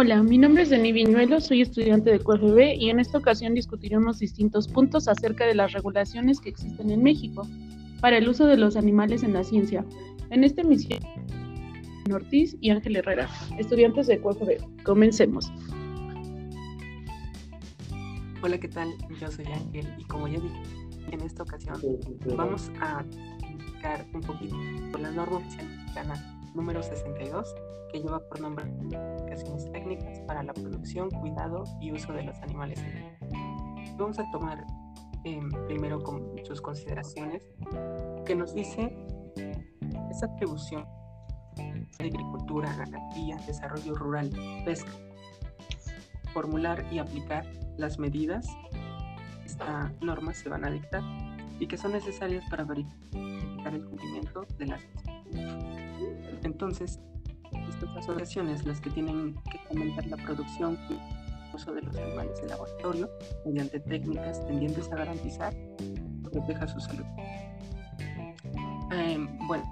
Hola, mi nombre es Denis Viñuelo, soy estudiante de QFB y en esta ocasión discutiremos distintos puntos acerca de las regulaciones que existen en México para el uso de los animales en la ciencia. En esta emisión, Ortiz y Ángel Herrera, estudiantes de QFB. Comencemos. Hola, ¿qué tal? Yo soy Ángel y como ya dije, en esta ocasión vamos a explicar un poquito por la norma oficial mexicana número 62, que lleva por nombre Indicaciones técnicas para la producción, cuidado y uso de los animales. Vamos a tomar em, primero con sus consideraciones, que nos dice esa atribución de agricultura, ganadería, desarrollo rural, pesca, formular y aplicar las medidas esta norma se van a dictar y que son necesarias para verificar el cumplimiento de las entonces, estas asociaciones las que tienen que fomentar la producción y uso de los animales de laboratorio mediante técnicas tendientes a garantizar que proteja su salud. Em, bueno,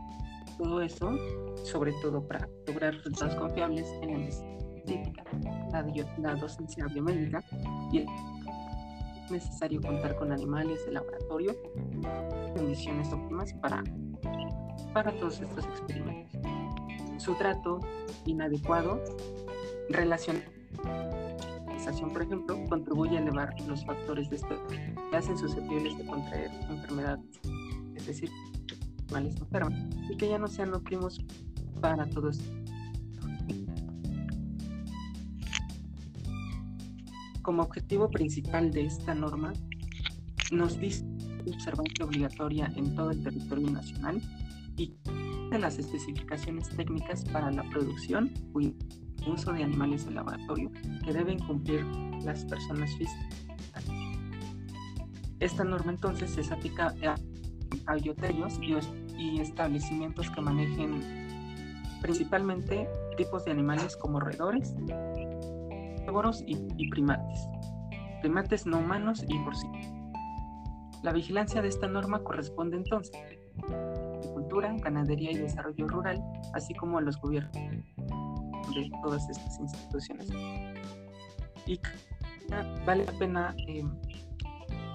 todo eso, sobre todo para lograr resultados confiables en la científica, la docencia biomédica y es necesario contar con animales de laboratorio en condiciones óptimas para, para todos estos experimentos su trato inadecuado, relación por ejemplo, contribuye a elevar los factores de estrés que hacen susceptibles de contraer enfermedades, es decir, animales enfermos, y que ya no sean óptimos para todos. Como objetivo principal de esta norma, nos dice observancia obligatoria en todo el territorio nacional y las especificaciones técnicas para la producción y uso de animales de laboratorio que deben cumplir las personas físicas. Esta norma entonces se aplica a bioterios y, establecimientos que manejen principalmente tipos de animales como roedores, herbívoros y primates, primates no humanos y porcinos. La vigilancia de esta norma corresponde entonces ganadería y desarrollo rural, así como a los gobiernos de todas estas instituciones. Y vale la pena eh,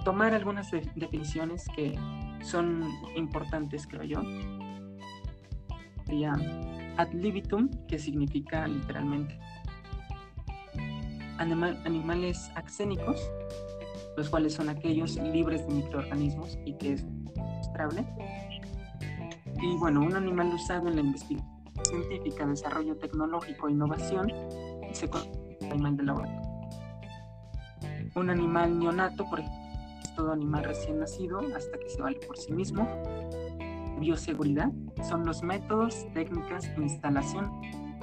tomar algunas definiciones que son importantes, creo yo. Sería ad libitum, que significa literalmente animales axénicos, los cuales son aquellos libres de microorganismos y que es mostrable y bueno, un animal usado en la investigación científica, desarrollo tecnológico e innovación se animal de laboratorio. Un animal neonato, por ejemplo, es todo animal recién nacido hasta que se vale por sí mismo. Bioseguridad son los métodos, técnicas e instalación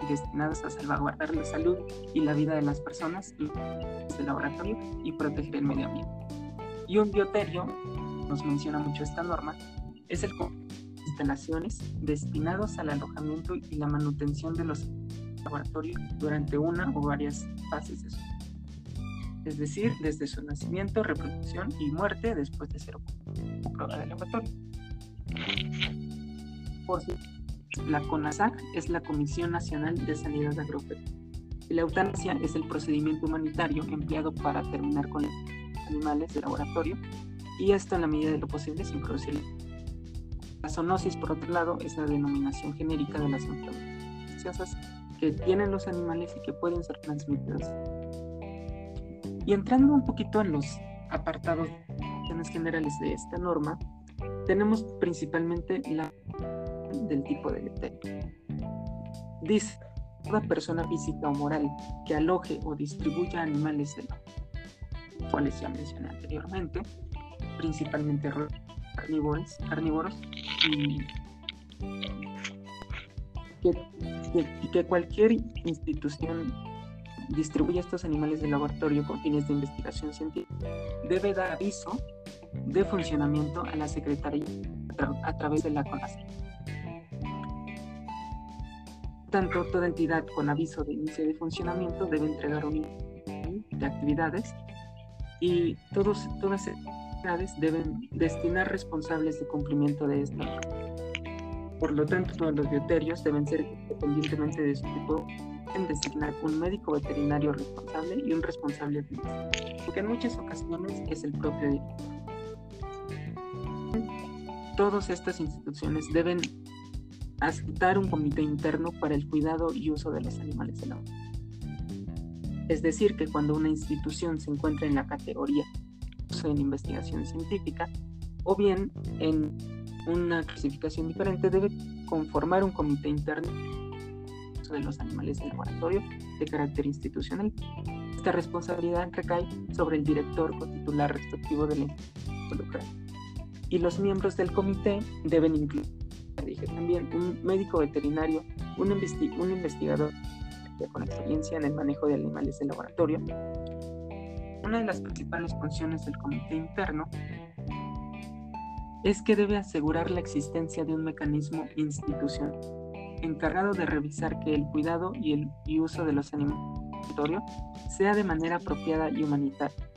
destinados a salvaguardar la salud y la vida de las personas del laboratorio y proteger el medio ambiente. Y un bioterio, nos menciona mucho esta norma, es el instalaciones destinados al alojamiento y la manutención de los laboratorios durante una o varias fases de su es decir, desde su nacimiento, reproducción y muerte después de ser prueba de laboratorio. Por la CONASAC es la Comisión Nacional de Sanidad Agropecuaria. La eutanasia es el procedimiento humanitario empleado para terminar con animales de laboratorio y esto en la medida de lo posible sin producir la zoonosis, por otro lado, es la denominación genérica de las enfermedades que tienen los animales y que pueden ser transmitidas. Y entrando un poquito en los apartados generales de esta norma, tenemos principalmente la del tipo de letrero. Dice, toda persona física o moral que aloje o distribuya animales de los cuales ya mencioné anteriormente, principalmente carnívoros, y que, cualquier institución distribuya estos animales de laboratorio con fines de investigación científica debe dar aviso de funcionamiento a la Secretaría a, través de la CONASA. Tanto toda entidad con aviso de inicio de funcionamiento debe entregar un de actividades y todos, todas deben destinar responsables de cumplimiento de esta. Por lo tanto, todos los bioterios deben ser, independientemente de su tipo, designar un médico veterinario responsable y un responsable administrativo, porque en muchas ocasiones es el propio director. Todas estas instituciones deben aceptar un comité interno para el cuidado y uso de los animales de la Es decir, que cuando una institución se encuentra en la categoría en investigación científica o bien en una clasificación diferente, debe conformar un comité interno de los animales de laboratorio de carácter institucional. Esta responsabilidad recae sobre el director o titular respectivo de la institución Y los miembros del comité deben incluir, dije también, un médico veterinario, un, un investigador con experiencia en el manejo de animales de laboratorio. Una de las principales funciones del comité interno es que debe asegurar la existencia de un mecanismo institucional encargado de revisar que el cuidado y el uso de los animales sea de manera apropiada y humanitaria.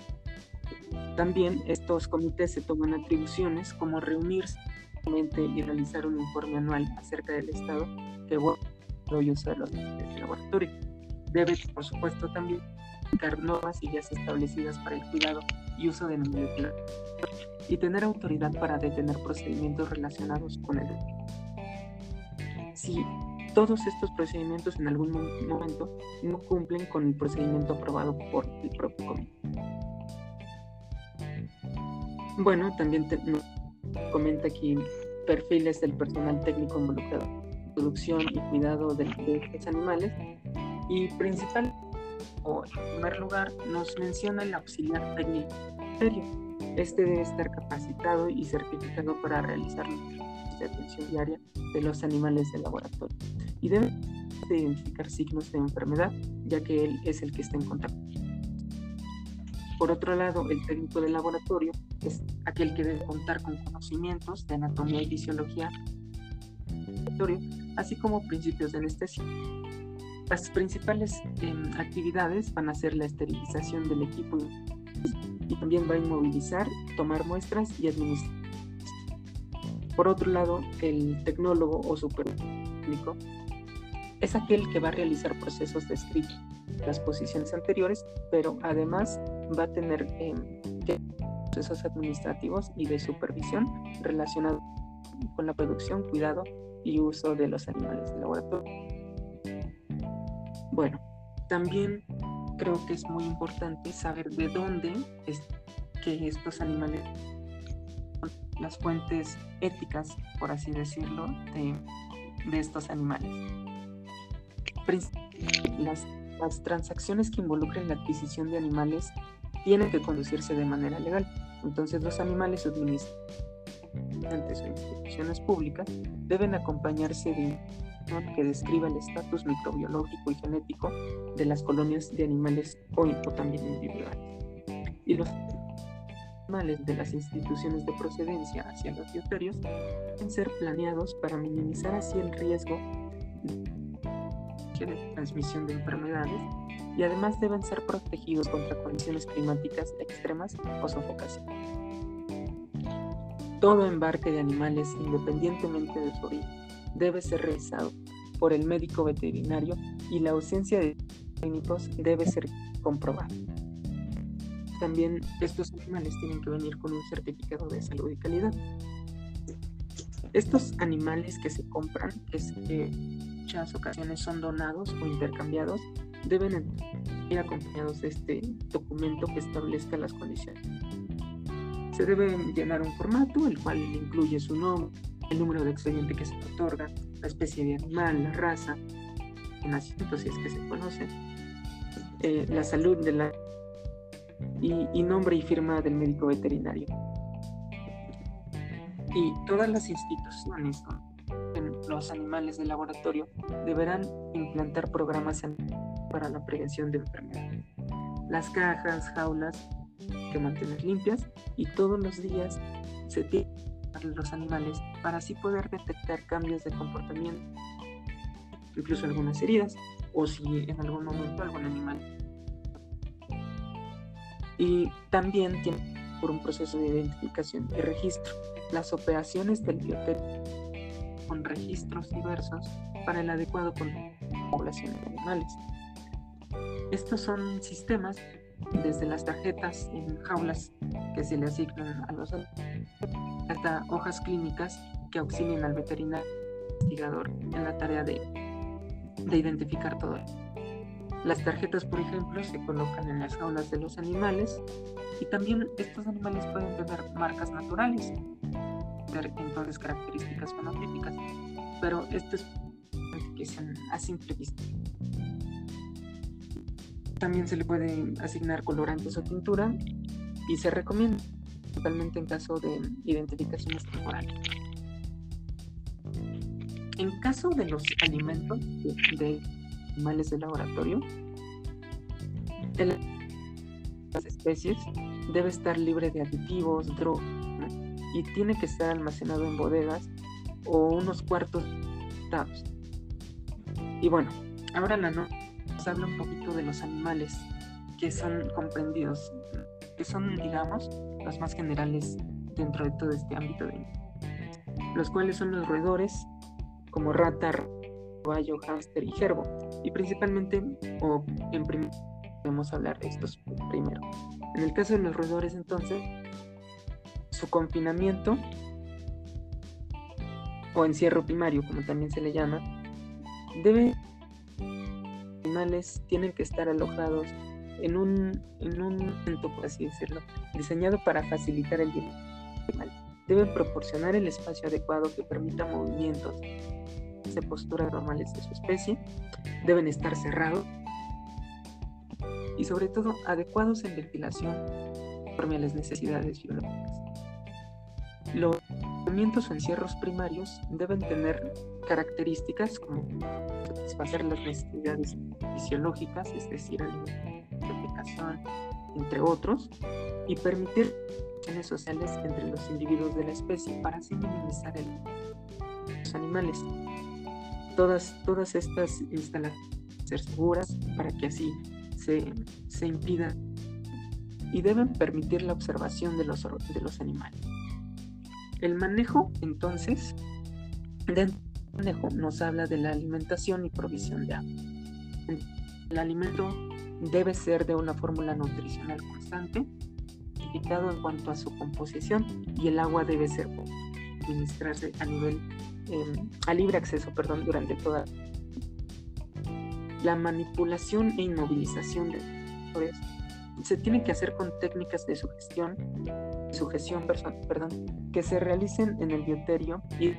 También estos comités se toman atribuciones como reunirse y realizar un informe anual acerca del estado que uso de los animales de laboratorio. Debe, por supuesto, también y guías establecidas para el cuidado y uso de laboratorio y tener autoridad para detener procedimientos relacionados con el si todos estos procedimientos en algún momento no cumplen con el procedimiento aprobado por el propio comité. Bueno, también comenta aquí perfiles del personal técnico involucrado producción y cuidado de, los animales y principal o en primer lugar nos menciona el auxiliar técnico este debe estar capacitado y certificado para realizar de atención diaria de los animales de laboratorio y debe identificar signos de enfermedad, ya que él es el que está en contacto. Por otro lado, el técnico de laboratorio es aquel que debe contar con conocimientos de anatomía y fisiología, así como principios de anestesia. Las principales em, actividades van a ser la esterilización del equipo y también va a inmovilizar, tomar muestras y administrar por otro lado, el tecnólogo o supertécnico es aquel que va a realizar procesos descritos en las posiciones anteriores, pero además va a tener eh, procesos administrativos y de supervisión relacionados con la producción, cuidado y uso de los animales de laboratorio. Bueno, también creo que es muy importante saber de dónde es que estos animales las fuentes éticas, por así decirlo, de, estos animales. Las, transacciones que involucren la adquisición de animales tienen que conducirse de manera legal. Entonces los animales administrantes o instituciones públicas deben acompañarse de que describa el estatus microbiológico y genético de las colonias de animales o, o también individuales. Y los de las instituciones de procedencia hacia los bioterios deben ser planeados para minimizar así el riesgo de transmisión de enfermedades y además deben ser protegidos contra condiciones climáticas extremas o sofocación. Todo embarque de animales, independientemente de su origen, debe ser revisado por el médico veterinario y la ausencia de técnicos debe ser comprobada también estos animales tienen que venir con un certificado de salud y calidad. Estos animales que se compran, que en muchas ocasiones son donados o intercambiados, deben ir acompañados de este documento que establezca las condiciones. Se debe llenar un formato, el cual incluye su nombre, el número de expediente que se otorga, la especie de animal, la raza, el nacimiento si es que se conoce, eh, la salud de la y, nombre y firma del médico veterinario. Y todas las instituciones los animales de laboratorio deberán implantar programas para la prevención de enfermedades. Las cajas, jaulas, que mantener limpias y todos los días se tienen los animales para así poder detectar cambios de comportamiento, incluso algunas heridas, o si en algún momento algún animal y también tiene por un proceso de identificación y registro. Las operaciones del biotec con registros diversos para el adecuado control poblaciones de animales. Estos son sistemas desde las tarjetas en jaulas que se le asignan a los hasta hojas clínicas que auxilien al veterinario investigador en la tarea de, de identificar todo. Las tarjetas, por ejemplo, se colocan en las jaulas de los animales y también estos animales pueden tener marcas naturales, entonces características fenotípicas, pero esto es que sean a simple vista. También se le puede asignar colorantes o tintura y se recomienda principalmente en caso de identificaciones temporales. En caso de los alimentos de, animales de laboratorio, las especies debe estar libre de aditivos, drogas y tiene que estar almacenado en bodegas o unos cuartos tados. Y bueno, ahora la no habla un poquito de los animales que son comprendidos, que son, digamos, más generales dentro de todo este ámbito de los cuales son los roedores, como rata, caballo, hámster y gerbo. Y principalmente, o en primer podemos hablar de estos primero. En el caso de los roedores, entonces, su confinamiento o encierro primario, como también se le llama, debe animales tienen que estar alojados en un, en un por así decirlo, diseñado para facilitar el animal. Deben proporcionar el espacio adecuado que permita movimientos de posturas normales de su especie. Deben estar cerrados y sobre todo adecuados en ventilación conforme a las necesidades biológicas. Los movimientos o encierros primarios deben tener características como satisfacer las necesidades fisiológicas, es decir, entre otros, y permitir relaciones sociales entre los individuos de la especie para así minimizar el los animales. Todas, todas estas instalaciones ser seguras para que así se, se impida y deben permitir la observación de los, de los animales. El manejo, entonces, manejo nos habla de la alimentación y provisión de agua. El alimento debe ser de una fórmula nutricional constante, indicado en cuanto a su composición, y el agua debe ser administrarse a nivel em, a libre acceso, perdón, durante toda la manipulación e inmovilización de los se tiene que hacer con técnicas de sugestión, sujeción, perdón, que se realicen en el bioterio y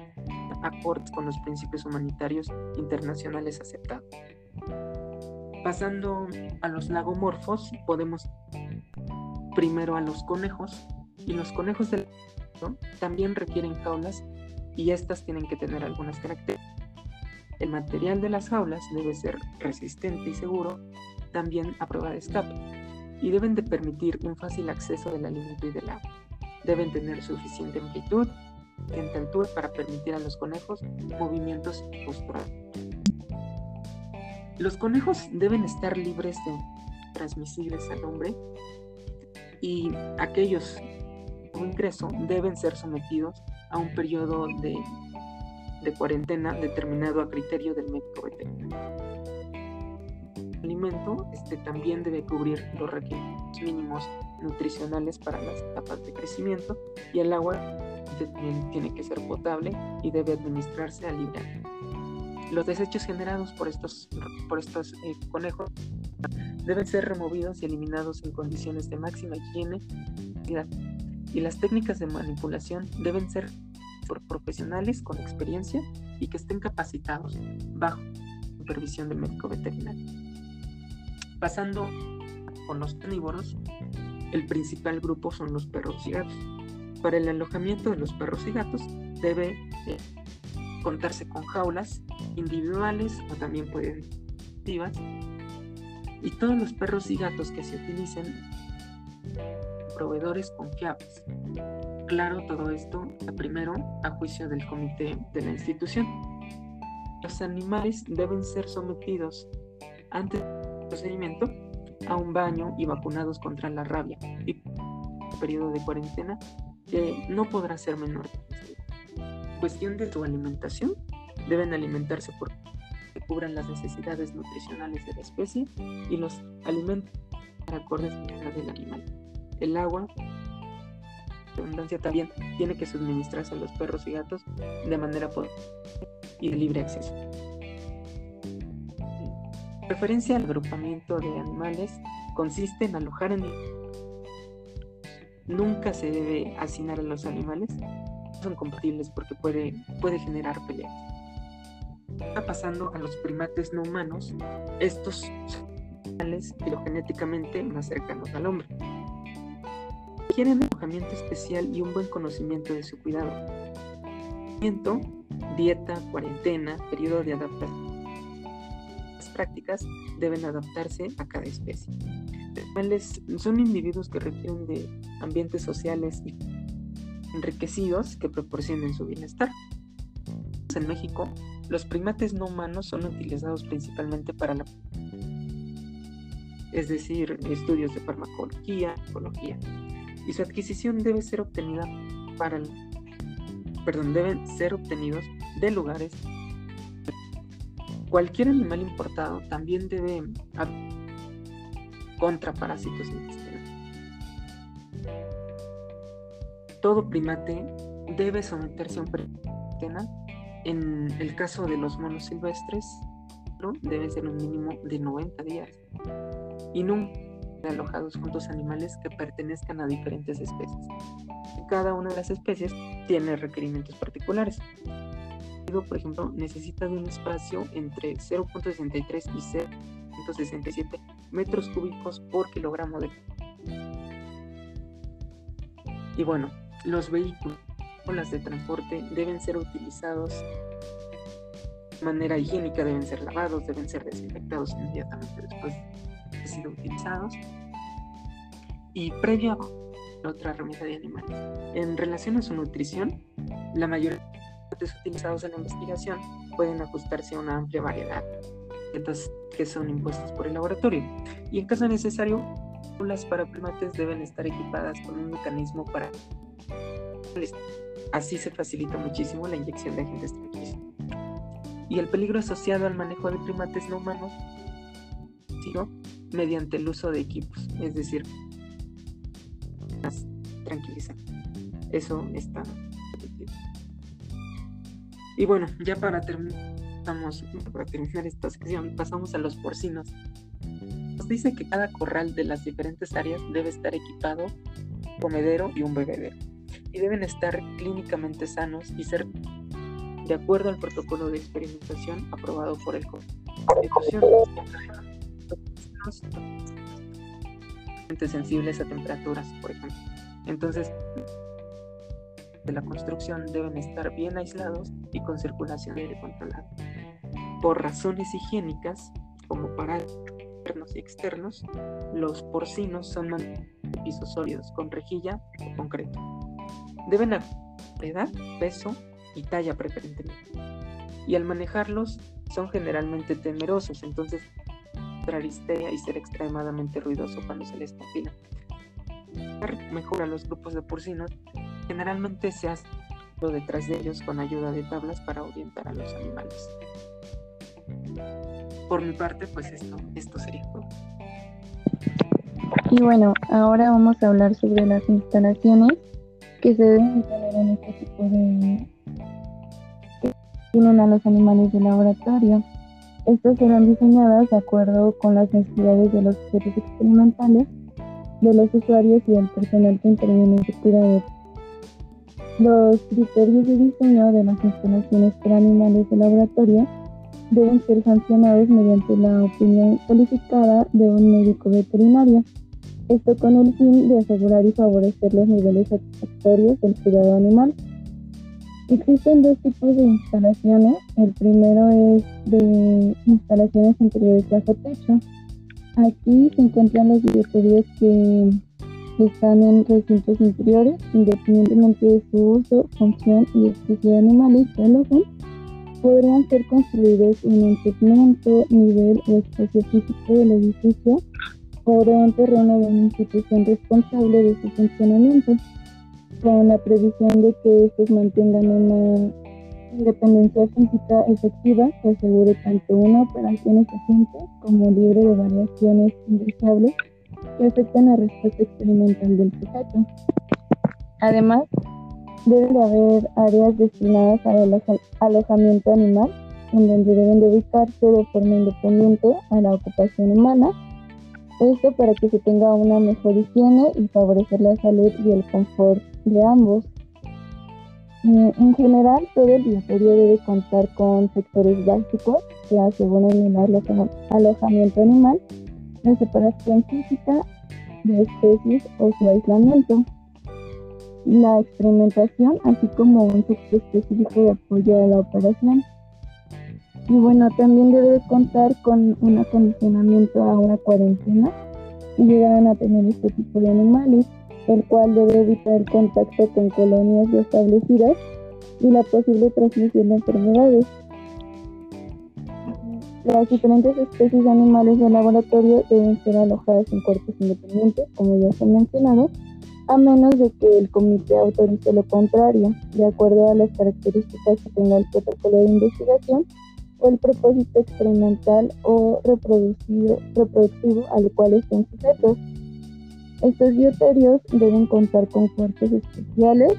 acordes con los principios humanitarios internacionales aceptados. Pasando a los lagomorfos, podemos primero a los conejos, y los conejos también requieren jaulas y estas tienen que tener algunas características. El material de las jaulas debe ser resistente y seguro, también a prueba de escape y deben de permitir un fácil acceso del alimento y del agua. Deben tener suficiente amplitud, suficiente altura para permitir a los conejos movimientos posturales. Los conejos deben estar libres de transmisibles al hombre y aquellos con ingreso deben ser sometidos a un periodo de, cuarentena determinado a criterio del médico veterinario alimento este, también debe cubrir los requisitos mínimos nutricionales para las etapas de crecimiento y el agua también tiene que ser potable y debe administrarse a libre. Los desechos generados por estos, por estos eh, conejos deben ser removidos y eliminados en condiciones de máxima higiene y las técnicas de manipulación deben ser profesionales con experiencia y que estén capacitados bajo supervisión del médico veterinario. Pasando con los carnívoros, el principal grupo son los perros y gatos. Para el alojamiento de los perros y gatos debe eh, contarse con jaulas individuales o también pueden activas y todos los perros y gatos que se utilicen proveedores confiables. Claro, todo esto primero a juicio del comité de la institución. Los animales deben ser sometidos antes procedimiento a un baño y vacunados contra la rabia y periodo de cuarentena que no podrá ser menor. Cuestión de su alimentación, deben alimentarse por que cubran las necesidades nutricionales de la especie y los alimentos corresponder del animal. El agua, abundancia también tiene que suministrarse a los perros y gatos de manera y de libre acceso. Referencia al agrupamiento de animales consiste en alojar en nunca se debe hacinar a los animales son compatibles porque puede, puede generar peleas. Pasando a los primates no humanos estos animales filogenéticamente más cercanos al hombre. Requieren alojamiento especial y un buen conocimiento de su cuidado. Dieta, cuarentena, periodo de adaptación. Prácticas deben adaptarse a cada especie. son individuos que requieren de ambientes sociales y enriquecidos que proporcionen su bienestar. En México, los primates no humanos son utilizados principalmente para la es decir, estudios de farmacología, ecología, y su adquisición debe ser obtenida para el, perdón, deben ser obtenidos de lugares Cualquier animal importado también debe contra parásitos Todo primate debe someterse a un cuarentena. En el caso de los monos silvestres, debe ser un mínimo de 90 días. Y nunca alojados juntos animales que pertenezcan a diferentes especies. Cada una de las especies tiene requerimientos particulares por ejemplo, necesita de un espacio entre 0.63 y 0.67 metros cúbicos por kilogramo de... Y bueno, los vehículos las de transporte deben ser utilizados de manera higiénica, deben ser lavados, deben ser desinfectados inmediatamente después de ser utilizados. Y previo a otra remesa de animales. En relación a su nutrición, la mayoría utilizados en la investigación pueden ajustarse a una amplia variedad de dietas que son impuestas por el laboratorio. Y en caso necesario, las para primates deben estar equipadas con un mecanismo para... Así se facilita muchísimo la inyección de agentes tranquilizantes. Y el peligro asociado al manejo de primates no humanos mediante el uso de equipos, es decir, tranquilizantes. Eso está y bueno, ya para terminar, para terminar esta sección, pasamos a los porcinos. Nos dice que cada corral de las diferentes áreas debe estar equipado comedero y un bebedero. Y deben estar clínicamente sanos y ser de acuerdo al protocolo de experimentación aprobado por el Constitución. sensibles a temperaturas, por ejemplo. Entonces, de la construcción deben estar bien aislados y con circulación de aire controlada. Por razones higiénicas, como para internos y externos, los porcinos son pisos sólidos con rejilla o concreto. Deben edad, peso y talla preferentemente. Y al manejarlos son generalmente temerosos, entonces histeria y ser extremadamente ruidoso cuando se les confina. Mejora los grupos de porcinos Generalmente se hace detrás de ellos con ayuda de tablas para orientar a los animales. Por mi parte, pues esto, esto sería todo. Y bueno, ahora vamos a hablar sobre las instalaciones que se deben tener en este tipo de tienen a los animales de laboratorio. Estas serán diseñadas de acuerdo con las necesidades de los sujetos experimentales, de los usuarios y del personal que interviene en su cuidado los criterios de diseño de las instalaciones para animales de laboratorio deben ser sancionados mediante la opinión calificada de un médico veterinario. Esto con el fin de asegurar y favorecer los niveles satisfactorios del cuidado animal. Existen dos tipos de instalaciones. El primero es de instalaciones interiores bajo techo. Aquí se encuentran los bioterios que están en recintos interiores, independientemente de su uso, función y especie de animales que alojan, podrían ser construidos en un segmento, nivel o espacio físico del edificio de un terreno de una institución responsable de su funcionamiento, con la previsión de que estos mantengan una independencia física efectiva que asegure tanto una operación eficiente como libre de variaciones indeseables que afectan la respuesta experimental del sujeto. Además, debe de haber áreas destinadas al alojamiento animal en donde deben de ubicarse de forma independiente a la ocupación humana. Esto para que se tenga una mejor higiene y favorecer la salud y el confort de ambos. Eh, en general, todo el bioterio debe contar con sectores básicos que aseguren el alojamiento animal, la separación física de especies o su aislamiento, la experimentación, así como un sector específico de apoyo a la operación. Y bueno, también debe contar con un acondicionamiento a una cuarentena y llegarán a tener este tipo de animales el cual debe evitar contacto con colonias ya establecidas y la posible transmisión de enfermedades. Las diferentes especies de animales de laboratorio deben ser alojadas en cuerpos independientes, como ya se ha mencionado, a menos de que el comité autorice lo contrario, de acuerdo a las características que tenga el protocolo de investigación o el propósito experimental o reproductivo, al cual estén sujetos. Estos bioterios deben contar con cuartos especiales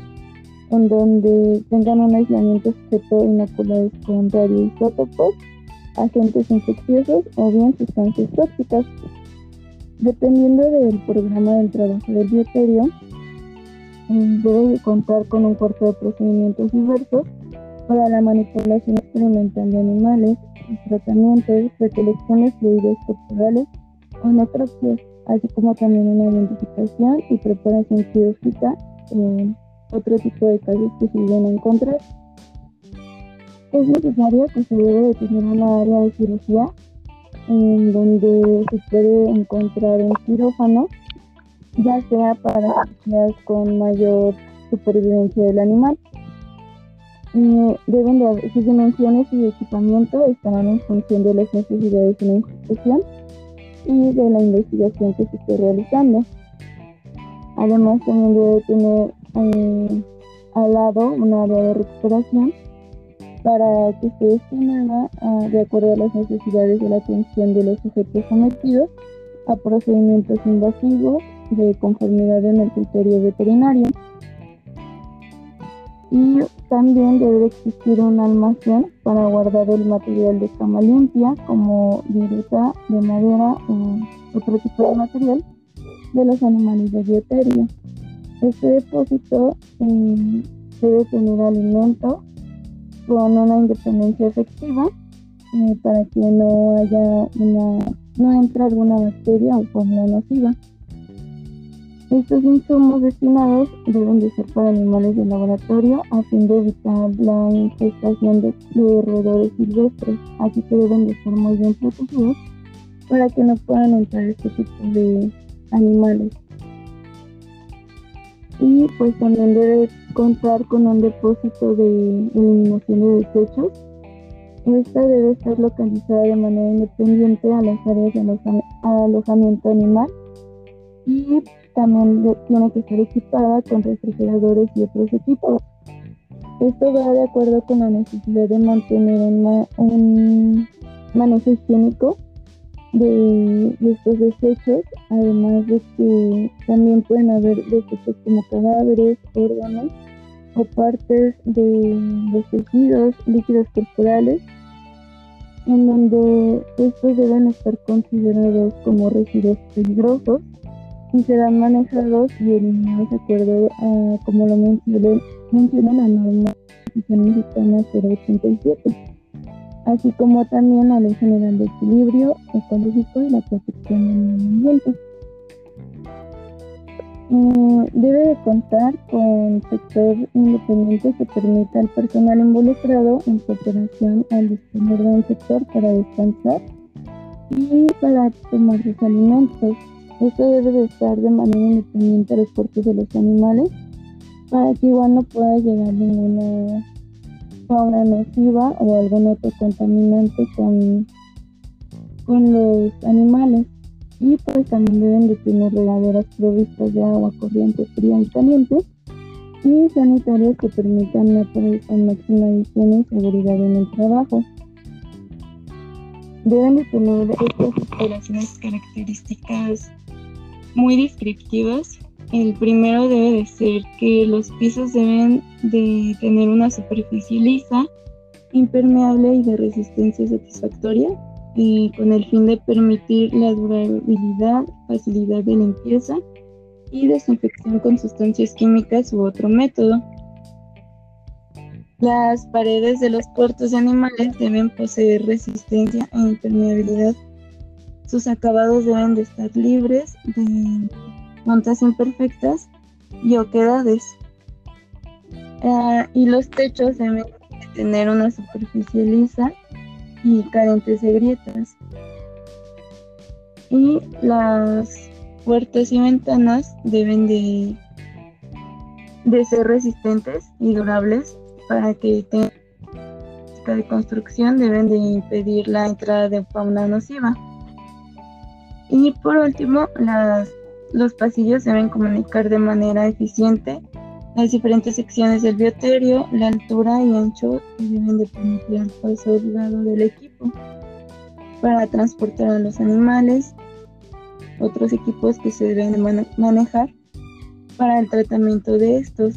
en donde tengan un aislamiento sujeto inoculados con radioisótopos, agentes infecciosos o bien sustancias tóxicas. Dependiendo del programa del trabajo del bioterio, eh, debe contar con un cuarto de procedimientos diversos para la manipulación experimental de animales, tratamientos, recolección de fluidos corporales o necropsias así como también una identificación y preparación quirúrgica en otro tipo de casos que se vienen a encontrar. Es necesario que se debe de tener una área de cirugía en donde se puede encontrar un quirófano, ya sea para cirugías con mayor supervivencia del animal. deben de, sus dimensiones y equipamiento estarán en función de las necesidades de la institución y de la investigación que se esté realizando. Además, también debe tener eh, al lado un área de recuperación para que esté destinada ah, de acuerdo a las necesidades de la atención de los sujetos sometidos a procedimientos invasivos de conformidad en el criterio veterinario. Y también debe existir un almacén para guardar el material de cama limpia, como viruta de madera o otro tipo de material de los animales de bioterio. Este depósito eh, debe tener alimento con una independencia efectiva eh, para que no haya una, no entre alguna bacteria o forma nociva. Estos insumos destinados deben de ser para animales de laboratorio a fin de evitar la infestación de, roedores silvestres, así que deben de estar muy bien protegidos para que no puedan entrar este tipo de animales. Y pues también debe contar con un depósito de eliminación de desechos. Esta debe estar localizada de manera independiente a las áreas de alojamiento animal y también tiene que estar equipada con refrigeradores y otros equipos. Esto va de acuerdo con la necesidad de mantener un manejo higiénico de, estos desechos, además de que también pueden haber desechos como cadáveres, órganos o partes de los tejidos, líquidos corporales, en donde estos deben estar considerados como residuos peligrosos y serán manejados y eliminados de acuerdo a, como lo menciona, la norma mexicana 087, así como también la Ley General de Equilibrio Ecológico y la Protección del Medio Ambiente. Eh, debe de contar con sector independiente que permita al personal involucrado en cooperación al disponer de un sector para descansar y para tomar sus alimentos esto debe de estar de manera independiente a los cuerpos de los animales para que igual no pueda llegar ninguna fauna nociva o algún otro contaminante con, con los animales. Y pues también deben de tener regaderas provistas de agua corriente, fría y caliente y sanitarios que permitan la máxima higiene y seguridad en el trabajo. Deben de tener estas instalaciones características muy descriptivas. El primero debe de ser que los pisos deben de tener una superficie lisa, impermeable y de resistencia satisfactoria, con el fin de permitir la durabilidad, facilidad de limpieza y desinfección con sustancias químicas u otro método. Las paredes de los puertos de animales deben poseer resistencia e impermeabilidad. Sus acabados deben de estar libres de montas imperfectas y oquedades. Ah, y los techos deben tener una superficie lisa y carentes de grietas. Y las puertas y ventanas deben de, de ser resistentes y durables para que tengan de construcción deben de impedir la entrada de fauna nociva. Y por último, las, los pasillos deben comunicar de manera eficiente las diferentes secciones del bioterio, la altura y ancho deben de permitir el del equipo para transportar a los animales, otros equipos que se deben de manejar para el tratamiento de estos.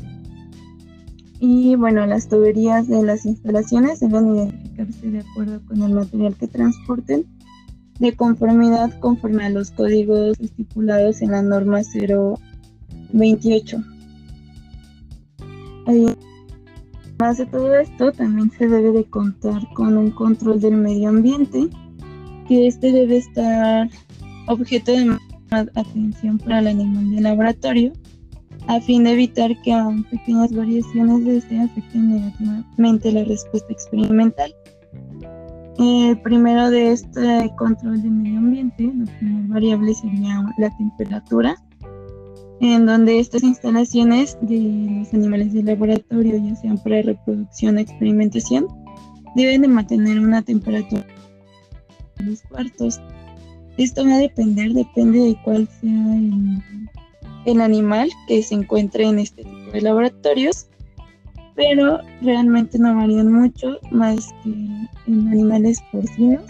Y bueno, las tuberías de las instalaciones deben identificarse de acuerdo con el material que transporten, de conformidad conforme a los códigos estipulados en la norma 028. Además de todo esto, también se debe de contar con un control del medio ambiente, que este debe estar objeto de atención para el animal de laboratorio a fin de evitar que aún pequeñas variaciones de este afecten negativamente la respuesta experimental. El primero de este control de medio ambiente, la primera variable sería la temperatura, en donde estas instalaciones de los animales de laboratorio, ya sean para reproducción o experimentación, deben de mantener una temperatura de los cuartos. Esto va a depender, depende de cuál sea el el animal que se encuentre en este tipo de laboratorios, pero realmente no varían mucho más que en animales porcinos,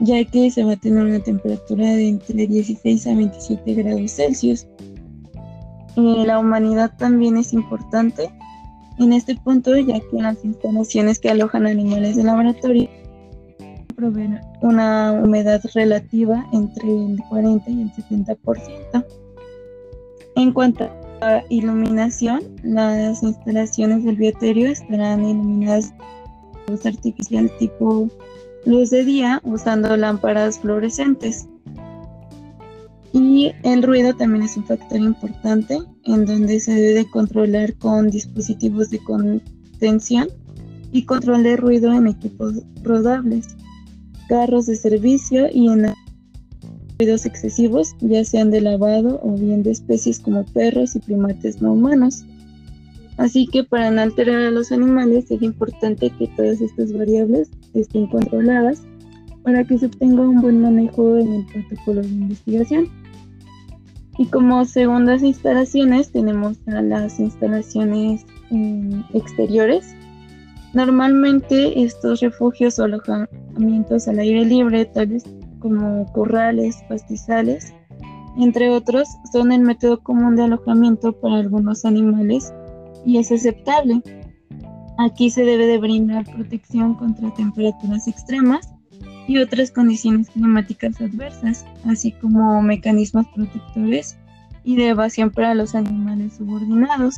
ya que se va a tener una temperatura de entre 16 a 27 grados Celsius. la humanidad también es importante en este punto, ya que las instalaciones que alojan animales de laboratorio proveen una humedad relativa entre el 40 y el 70%. En cuanto a iluminación, las instalaciones del bioterio estarán iluminadas con luz artificial tipo luz de día usando lámparas fluorescentes. Y el ruido también es un factor importante en donde se debe controlar con dispositivos de contención y control de ruido en equipos rodables, carros de servicio y en ruidos excesivos, ya sean de lavado o bien de especies como perros y primates no humanos. Así que para no alterar a los animales es importante que todas estas variables estén controladas para que se obtenga un buen manejo en el protocolo de investigación. Y como segundas instalaciones tenemos las instalaciones eh, exteriores. Normalmente estos refugios o alojamientos al aire libre, tales como corrales, pastizales, entre otros, son el método común de alojamiento para algunos animales y es aceptable. Aquí se debe de brindar protección contra temperaturas extremas y otras condiciones climáticas adversas, así como mecanismos protectores y de evasión para los animales subordinados.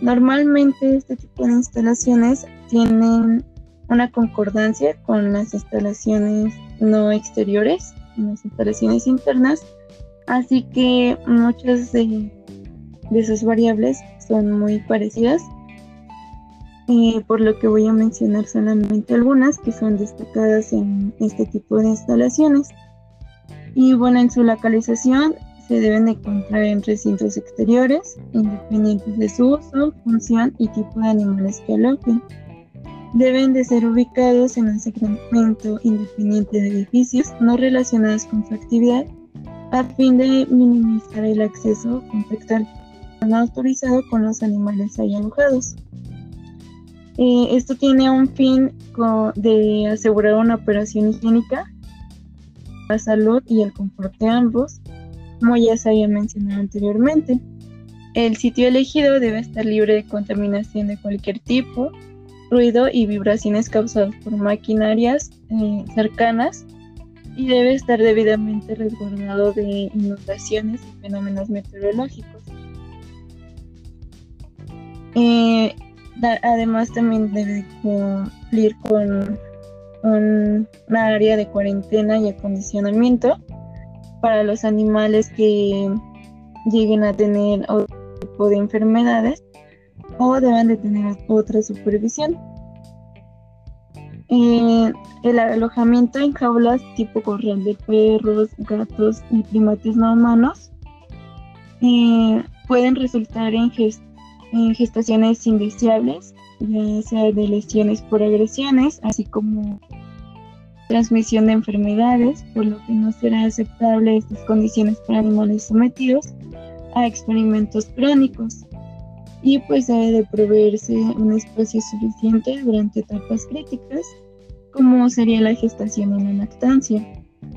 Normalmente este tipo de instalaciones tienen una concordancia con las instalaciones no exteriores, las instalaciones internas, así que muchas de, de esas variables son muy parecidas, eh, por lo que voy a mencionar solamente algunas que son destacadas en este tipo de instalaciones. Y bueno, en su localización se deben encontrar en recintos exteriores, independientes de su uso, función y tipo de animales que alojen deben de ser ubicados en un segmento independiente de edificios no relacionados con su actividad a fin de minimizar el acceso contactal. no autorizado con los animales ahí alojados. Eh, esto tiene un fin de asegurar una operación higiénica, la salud y el confort de ambos, como ya se había mencionado anteriormente. El sitio elegido debe estar libre de contaminación de cualquier tipo, ruido y vibraciones causadas por maquinarias eh, cercanas y debe estar debidamente resguardado de inundaciones y fenómenos meteorológicos. Eh, además también debe cumplir con una área de cuarentena y acondicionamiento para los animales que lleguen a tener otro tipo de enfermedades o deban de tener otra supervisión. Eh, el alojamiento en jaulas tipo corral de perros, gatos y primates no humanos eh, pueden resultar en, en gestaciones indeseables, ya sea de lesiones por agresiones, así como transmisión de enfermedades, por lo que no será aceptable estas condiciones para animales sometidos a experimentos crónicos. Y pues debe de proveerse un espacio suficiente durante etapas críticas, como sería la gestación y la lactancia,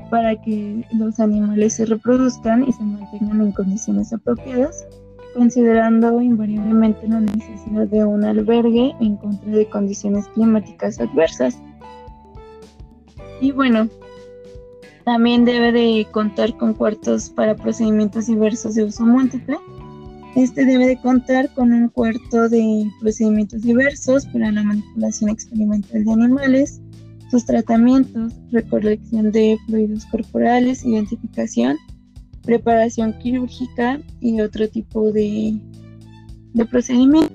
para que los animales se reproduzcan y se mantengan en condiciones apropiadas considerando invariablemente la necesidad de un albergue en contra de condiciones climáticas adversas. Y bueno, también debe de contar con cuartos para procedimientos diversos de uso múltiple. Este debe de contar con un cuarto de procedimientos diversos para la manipulación experimental de animales, sus tratamientos, recolección de fluidos corporales, identificación, preparación quirúrgica y otro tipo de, de procedimiento.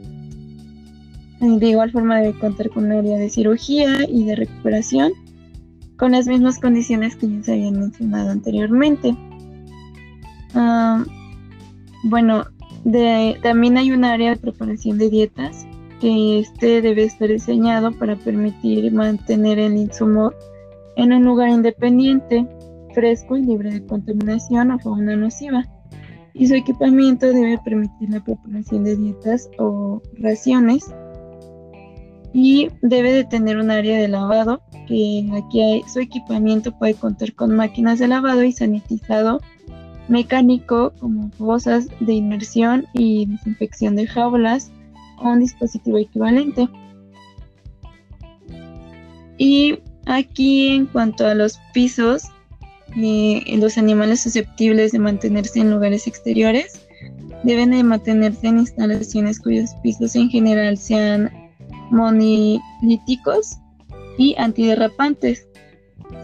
De igual forma debe contar con un área de cirugía y de recuperación con las mismas condiciones que ya se habían mencionado anteriormente. Ah, bueno, también hay un área de preparación de dietas que este debe estar diseñado para permitir mantener el insumo en un lugar independiente fresco y libre de contaminación o fauna nociva. Y su equipamiento debe permitir la preparación de dietas o raciones. Y debe de tener un área de lavado, que aquí hay, su equipamiento puede contar con máquinas de lavado y sanitizado mecánico como fosas de inmersión y desinfección de jaulas o un dispositivo equivalente. Y aquí en cuanto a los pisos, los animales susceptibles de mantenerse en lugares exteriores deben de mantenerse en instalaciones cuyos pisos en general sean monolíticos y antiderrapantes.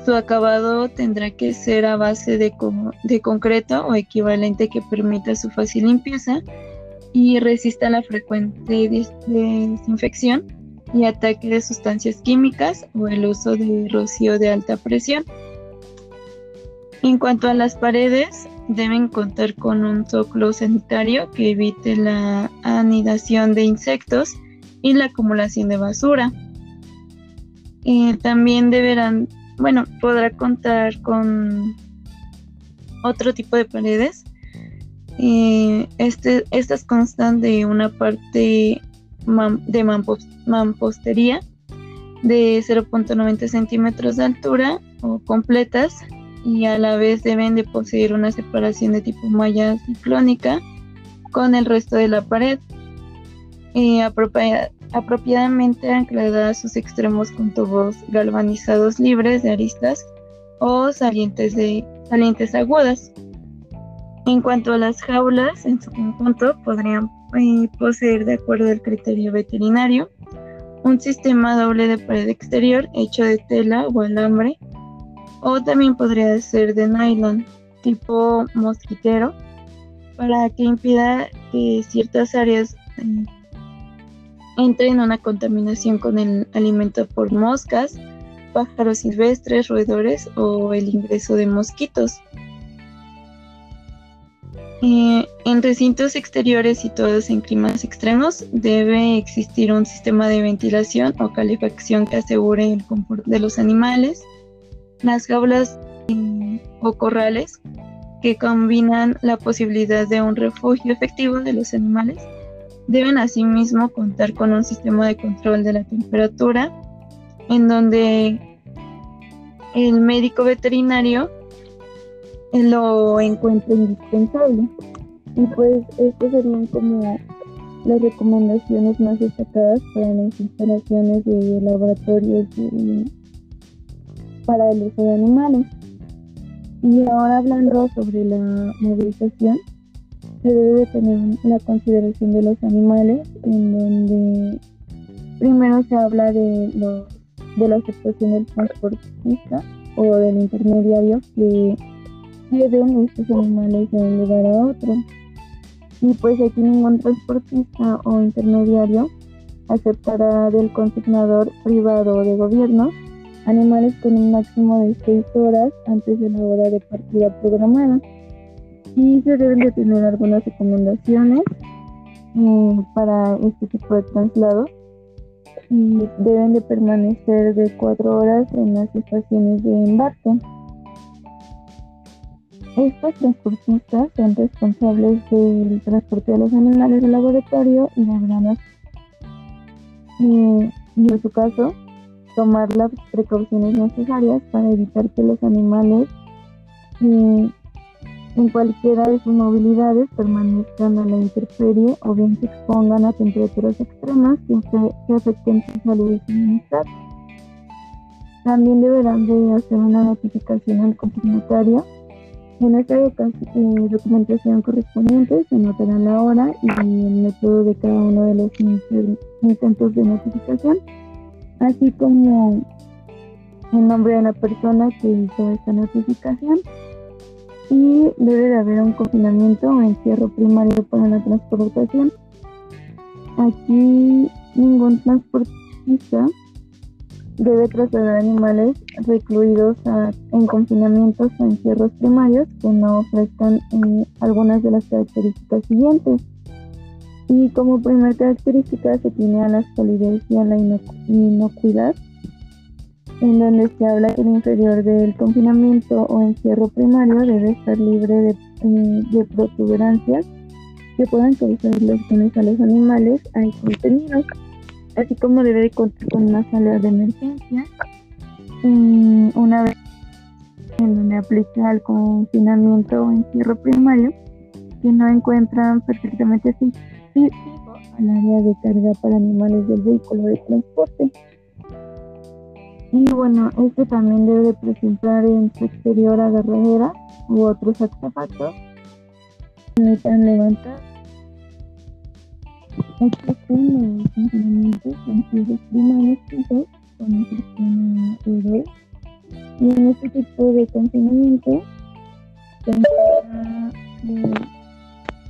Su acabado tendrá que ser a base de, concreto o equivalente que permita su fácil limpieza y resista la frecuente desinfección y ataque de sustancias químicas o el uso de rocío de alta presión. En cuanto a las paredes, deben contar con un zócalo sanitario que evite la anidación de insectos y la acumulación de basura. Eh, también deberán, bueno, podrá contar con otro tipo de paredes. Este, estas constan de una parte de mampostería de 0.90 centímetros de altura o completas y a la vez deben de poseer una separación de tipo malla ciclónica con el resto de la pared, eh, apropiadamente anclada a sus extremos con tubos galvanizados libres de aristas o salientes, salientes agudas. En cuanto a las jaulas, en su conjunto podrían eh, poseer, de acuerdo al criterio veterinario, un sistema doble de pared exterior hecho de tela o alambre o también podría ser de nylon tipo mosquitero para que impida que ciertas áreas eh, entren en una contaminación con el alimento por moscas, pájaros silvestres, roedores o el ingreso de mosquitos. Eh, en recintos exteriores situados en climas extremos debe existir un sistema de ventilación o calefacción que asegure el confort de los animales las jaulas o corrales que combinan la posibilidad de un refugio efectivo de los animales. Deben asimismo contar con un sistema de control de la temperatura, en donde el médico veterinario lo encuentra indispensable. Y pues estas serían como las recomendaciones más destacadas para las instalaciones de laboratorios para el uso de animales. Y ahora hablando sobre la movilización, se debe tener la consideración de los animales, en donde primero se habla de, de la aceptación del transportista o del intermediario que lleven estos animales de un lugar a otro. Y pues aquí ningún transportista o intermediario aceptará del consignador privado o de gobierno animales con un máximo de 6 horas antes de la hora de partida programada. Y se deben de tener algunas recomendaciones eh, para este tipo de traslado. Y deben de permanecer de 4 horas en las estaciones de embarque. Estos transportistas son responsables del transporte de los animales del laboratorio y deberán, y en su caso, tomar las precauciones necesarias para evitar que los animales eh, en cualquiera de sus movilidades permanezcan a la intemperie o bien se expongan a temperaturas extremas que, afecten su salud y su bienestar. También deberán de hacer una notificación al consignatario. En esta documentación correspondiente se notará la hora y el método de cada uno de los intentos de notificación así como el nombre de la persona que hizo esta notificación y debe de haber un confinamiento o encierro primario para la transportación. Aquí ningún transportista debe trasladar animales recluidos en confinamientos o encierros primarios que no ofrezcan eh, algunas de las características siguientes. Y como primera característica se tiene a la solidez y a la inocuidad, en donde se habla que el inferior del confinamiento o encierro primario debe estar libre de, eh, protuberancias que puedan causar lesiones a los animales ahí contenidos, así como debe de contar con una sala de emergencia. una vez en donde aplica el confinamiento o encierro primario, que no encuentran perfectamente así al área de carga para animales del vehículo de transporte. Y bueno, este también debe presentar en su exterior agarradera u otros artefactos. Necesitan levantar. Existen los funcionamientos en primarios fijos con el sistema UV y en este tipo de confinamiento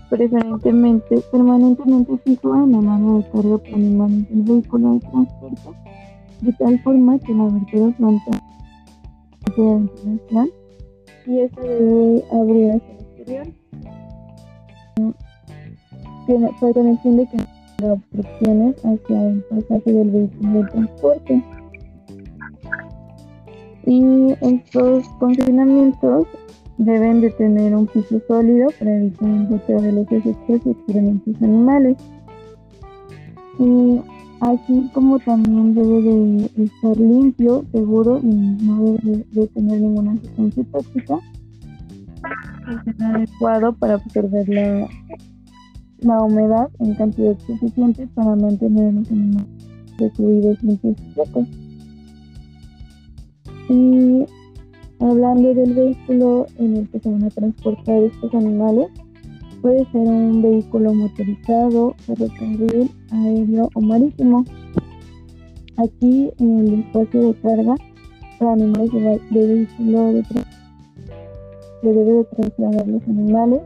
preferentemente permanentemente fijo en el área de carga animales del vehículo de transporte, de tal forma que la abertura frontal de ventilación y esta debe abrir hacia el exterior con el fin de que no obstrucciones hacia el pasaje del vehículo de transporte. Y estos confinamientos deben de tener un piso sólido para evitar el goteo de los desechos y experimentos animales. Y así como también debe de estar limpio, seguro y no debe de tener ninguna sustancia tóxica. Es adecuado para absorber la, la humedad en cantidad suficiente para mantener los animales recluidos limpios y secos. Y Hablando del vehículo en el que se van a transportar estos animales, puede ser un vehículo motorizado, ferrocarril, aéreo o marítimo. Aquí en el espacio de carga para animales de, vehículo se debe de trasladar los animales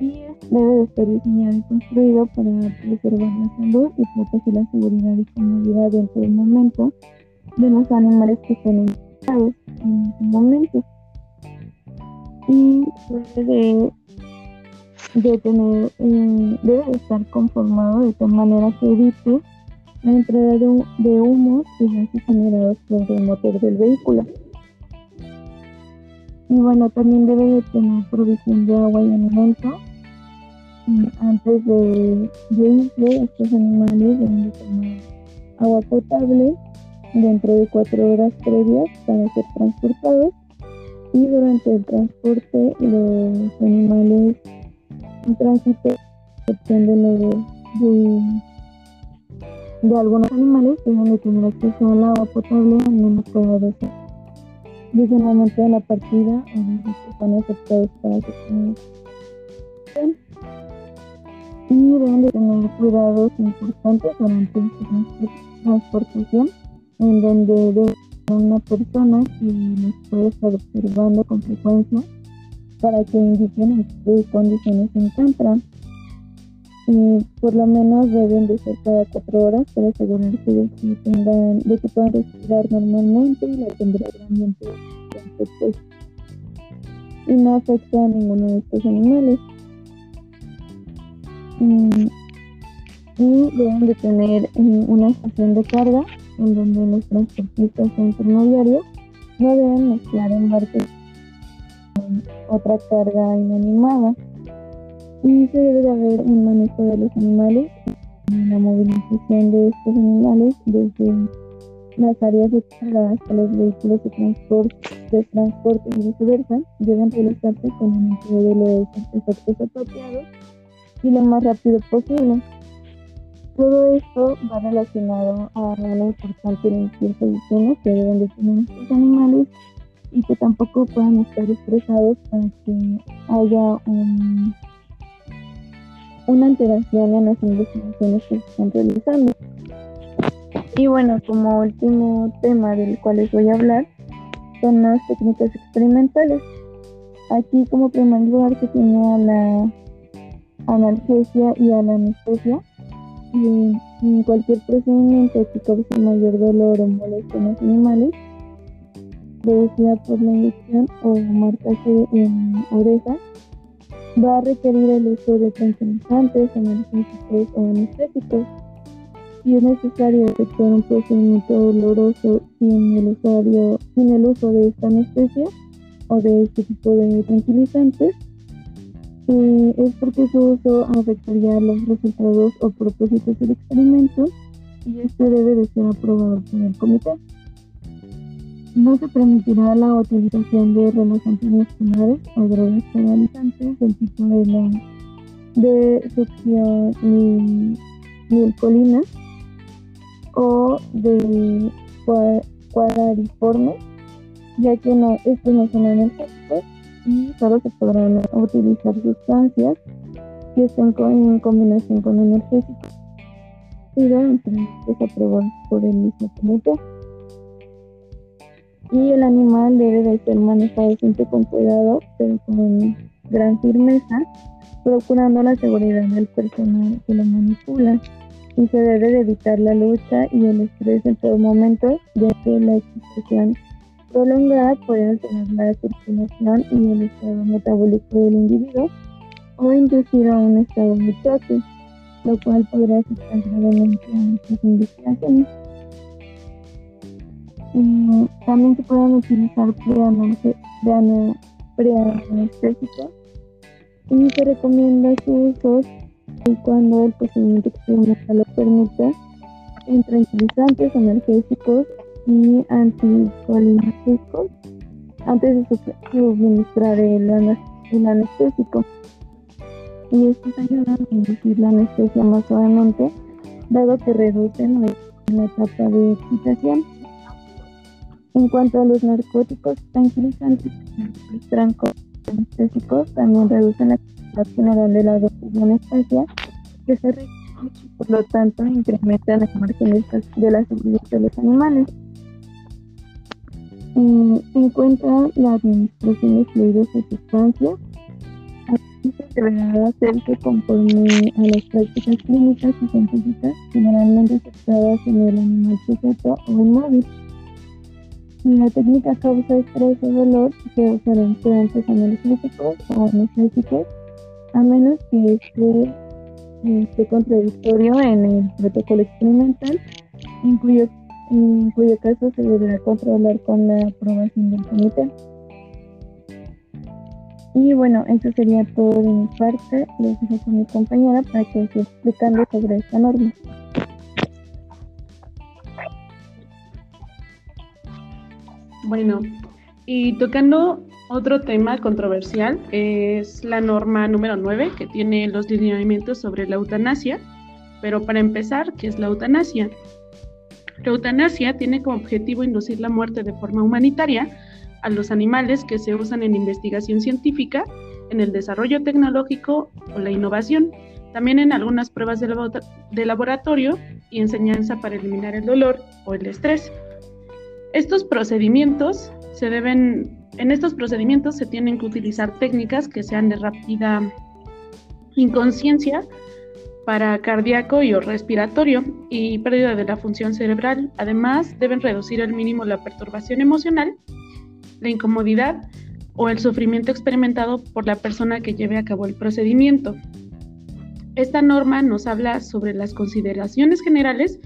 y debe de estar diseñado y construido para preservar la salud y proteger la seguridad y comodidad en todo momento de los animales que estén en en ese momento. Y debe de, tener, eh, debe estar conformado de tal manera que evite la entrada de, de humos y gases generados por el motor del vehículo. Y bueno, también debe de tener provisión de agua y alimento. antes de, de irse, estos animales deben de tomar agua potable dentro de cuatro horas previas para ser transportados y durante el transporte los animales en tránsito, excepción de, de, de, algunos animales, deben de tener acceso al agua potable al menos cada dos. Desde el momento de la partida que son aceptados para que y deben de tener cuidados importantes durante su transportación en donde debe una persona que los puede estar observando con frecuencia para que indiquen en qué condiciones se encuentran. Y por lo menos deben de ser cada cuatro horas para asegurarse de que tengan, de que puedan respirar normalmente y la temperatura ambiente pues, y no afecta a ninguno de estos animales. Mm, y deben de tener eh, una estación de carga en donde los transportistas o intermediarios no deben mezclar embarques otra carga inanimada y se debe de haber un manejo de los animales y la movilización de estos animales desde las áreas de carga hasta los vehículos de transporte, de transporte y viceversa deben realizarse con un empleo de los artefactos apropiados y lo más rápido posible. Todo esto va relacionado a una importante limpieza de higiene que deben de tener estos animales y que tampoco puedan estar estresados para que haya un, una alteración en las investigaciones que se están realizando. Y bueno, como último tema del cual les voy a hablar son las técnicas experimentales. Aquí como primer lugar se tiene a la analgesia y a la anestesia y en cualquier procedimiento que cause mayor dolor o molestia en los animales, producida por la inyección o marcaje en oreja, va a requerir el uso de tranquilizantes, analgésicos o anestéticos. Si es necesario efectuar un procedimiento doloroso sin el, uso de esta anestesia o de este tipo de tranquilizantes, es porque su uso afectaría los resultados o propósitos del experimento y este debe de ser aprobado por el comité. No se permitirá la utilización de relajantes musculares o drogas paralizantes del tipo de la de succión milcolina o de cuadriformes, ya que no, estos no son energéticos y solo se podrán utilizar sustancias que estén en combinación con energéticos y deben ser aprobados por el mismo comité. Y el animal debe de ser manejado siempre con cuidado, pero con gran firmeza, procurando la seguridad del personal que lo manipula. Y se debe de evitar la lucha y el estrés en todo momento, ya que la exposición prolongada puede alterar la circulación y el estado metabólico del individuo o inducir a un estado de choque, lo cual podría afectar gravemente a estas investigaciones. También se pueden utilizar preanestésicos y se recomienda su uso cuando el procedimiento experimental lo permita en tranquilizantes, analgésicos y anticolinérgicos antes de suministrar el, anestésico. Y estos ayudan a inducir la anestesia más suavemente, dado que reducen la etapa de excitación. En cuanto a los narcóticos tranquilizantes, los anestésicos también reducen la actividad general de la dosis de que se requiere por lo tanto incrementan las márgenes de la seguridad de los animales. Eh, se encuentra la administración de fluidos y sustancias. Se hacerse conforme a las prácticas clínicas y científicas generalmente aceptadas en el animal sujeto o inmóvil. La técnica causa estrés o dolor, se usarán sedantes analgésicos o anestésicos, a menos que esté contradictorio en el protocolo experimental, en cuyo en cuyo caso se deberá controlar con la aprobación del comité. Y bueno, eso sería todo de mi parte. Les dejo con mi compañera para que esté explicando sobre esta norma. Bueno, y tocando otro tema controversial es la norma número 9 que tiene los lineamientos sobre la eutanasia. Pero para empezar, ¿qué es la eutanasia? La eutanasia tiene como objetivo inducir la muerte de forma humanitaria a los animales que se usan en investigación científica, en el desarrollo tecnológico o la innovación, también en algunas pruebas de laboratorio y enseñanza para eliminar el dolor o el estrés. Estos procedimientos se deben, en estos procedimientos se tienen que utilizar técnicas que sean de rápida inconsciencia para cardíaco y o respiratorio y pérdida de la función cerebral. Además, deben reducir al mínimo la perturbación emocional la incomodidad o el sufrimiento experimentado por la persona que lleve a cabo el procedimiento. Esta norma nos habla sobre las consideraciones generales,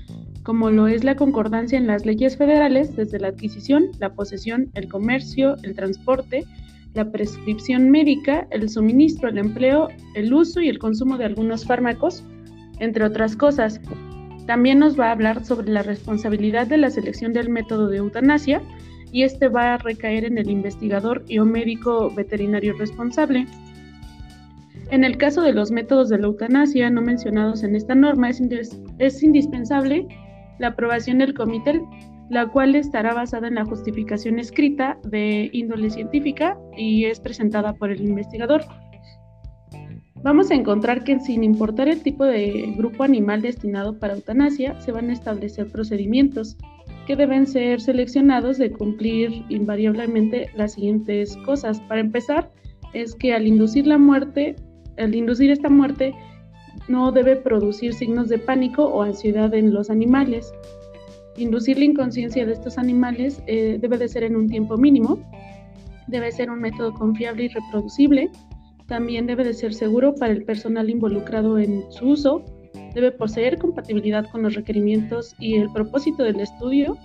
como lo es la concordancia en las leyes federales desde la adquisición, la posesión, el comercio, el transporte, la prescripción médica, el suministro, el empleo, el uso y el consumo de algunos fármacos, entre otras cosas. También nos va a hablar sobre la responsabilidad de la selección del método de eutanasia, y este va a recaer en el investigador y o médico veterinario responsable. En el caso de los métodos de la eutanasia no mencionados en esta norma, es, es indispensable la aprobación del comité, la cual estará basada en la justificación escrita de índole científica y es presentada por el investigador. Vamos a encontrar que sin importar el tipo de grupo animal destinado para eutanasia, se van a establecer procedimientos que deben ser seleccionados de cumplir invariablemente las siguientes cosas. Para empezar, es que al inducir la muerte, al inducir esta muerte, no debe producir signos de pánico o ansiedad en los animales. Inducir la inconsciencia de estos animales eh, debe de ser en un tiempo mínimo, debe ser un método confiable y reproducible, también debe de ser seguro para el personal involucrado en su uso, debe poseer compatibilidad con los requerimientos y el propósito del estudio,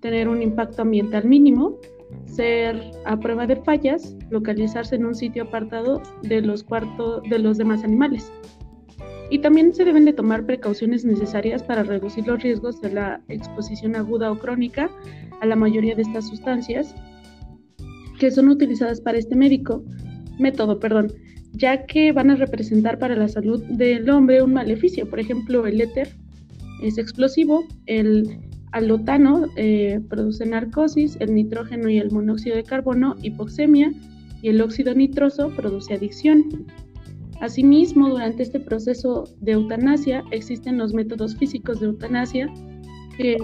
tener un impacto ambiental mínimo, ser a prueba de fallas, localizarse en un sitio apartado de los, de los demás animales. Y también se deben de tomar precauciones necesarias para reducir los riesgos de la exposición aguda o crónica a la mayoría de estas sustancias que son utilizadas para este médico, método, perdón, ya que van a representar para la salud del hombre un maleficio. Por ejemplo, el éter es explosivo, el alotano eh, produce narcosis, el nitrógeno y el monóxido de carbono hipoxemia y el óxido nitroso produce adicción. Asimismo, durante este proceso de eutanasia existen los métodos físicos de eutanasia que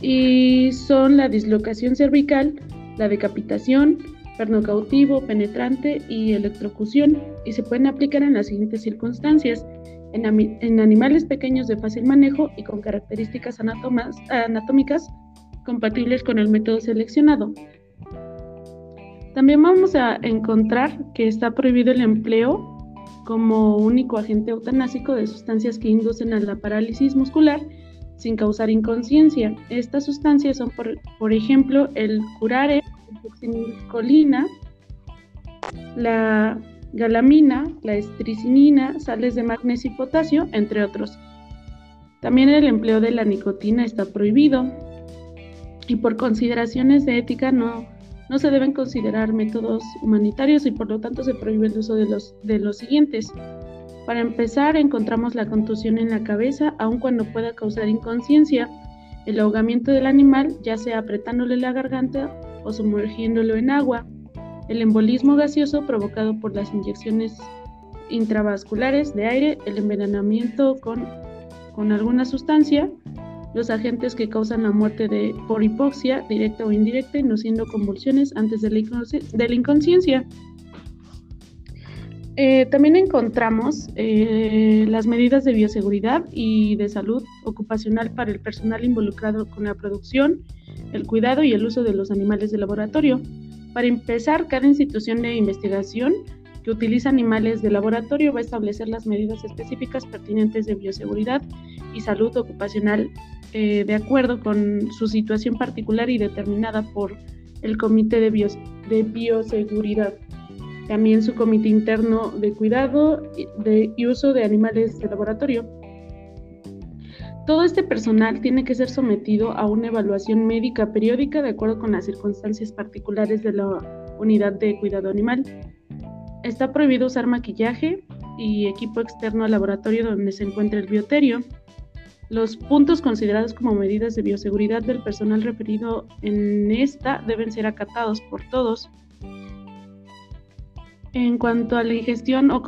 y son la dislocación cervical, la decapitación, perno cautivo, penetrante y electrocución, y se pueden aplicar en las siguientes circunstancias. En, animales pequeños de fácil manejo y con características anatómicas compatibles con el método seleccionado. También vamos a encontrar que está prohibido el empleo como único agente eutanásico de sustancias que inducen a la parálisis muscular sin causar inconsciencia. Estas sustancias son, por, ejemplo, el curare, colina, la galamina, la estricinina, sales de magnesio y potasio, entre otros. También el empleo de la nicotina está prohibido y por consideraciones de ética no, no se deben considerar métodos humanitarios y por lo tanto se prohíbe el uso de los, de los siguientes. Para empezar, encontramos la contusión en la cabeza, aun cuando pueda causar inconsciencia, el ahogamiento del animal, ya sea apretándole la garganta o sumergiéndolo en agua, el embolismo gaseoso provocado por las inyecciones intravasculares de aire, el envenenamiento con, con alguna sustancia, los agentes que causan la muerte de, por hipoxia directa o indirecta, induciendo convulsiones antes de la, inconsciencia. Eh, también encontramos eh, las medidas de bioseguridad y de salud ocupacional para el personal involucrado con la producción, el cuidado y el uso de los animales de laboratorio. Para empezar, cada institución de investigación que utiliza animales de laboratorio va a establecer las medidas específicas pertinentes de bioseguridad y salud ocupacional eh, de acuerdo con su situación particular y determinada por el Comité de, Bioseguridad, también su Comité Interno de Cuidado de, y Uso de Animales de Laboratorio. Todo este personal tiene que ser sometido a una evaluación médica periódica de acuerdo con las circunstancias particulares de la unidad de cuidado animal. Está prohibido usar maquillaje y equipo externo al laboratorio donde se encuentra el bioterio. Los puntos considerados como medidas de bioseguridad del personal referido en esta deben ser acatados por todos. En cuanto a la ingestión o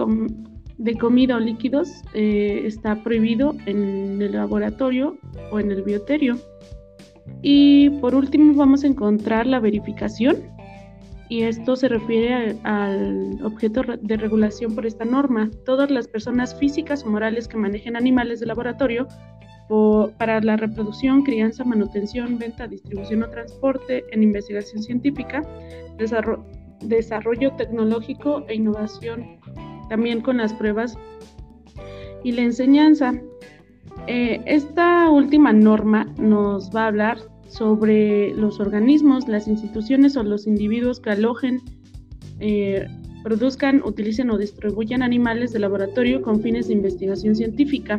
de comida o líquidos, eh, está prohibido en el laboratorio o en el bioterio. Y por último vamos a encontrar la verificación, y esto se refiere al objeto de regulación por esta norma. Todas las personas físicas o morales que manejen animales de laboratorio para la reproducción, crianza, manutención, venta, distribución o transporte en investigación científica, desarrollo, tecnológico e innovación, también con las pruebas y la enseñanza. Eh, esta última norma nos va a hablar sobre los organismos, las instituciones o los individuos que alojen, eh, produzcan, utilicen o distribuyan animales de laboratorio con fines de investigación científica,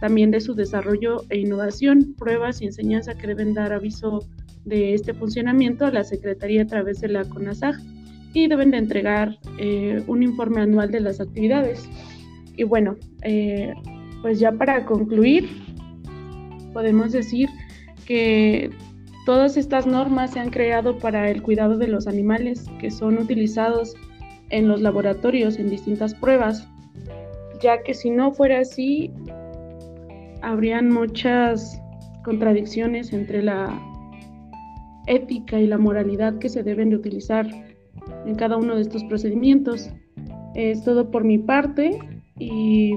también de su desarrollo e innovación, pruebas y enseñanza que deben dar aviso de este funcionamiento a la Secretaría a través de la CONASAG y deben de entregar eh, un informe anual de las actividades. Y bueno, eh, pues ya para concluir, podemos decir que todas estas normas se han creado para el cuidado de los animales que son utilizados en los laboratorios en distintas pruebas, ya que si no fuera así, habrían muchas contradicciones entre la ética y la moralidad que se deben de utilizar en cada uno de estos procedimientos. Es todo por mi parte y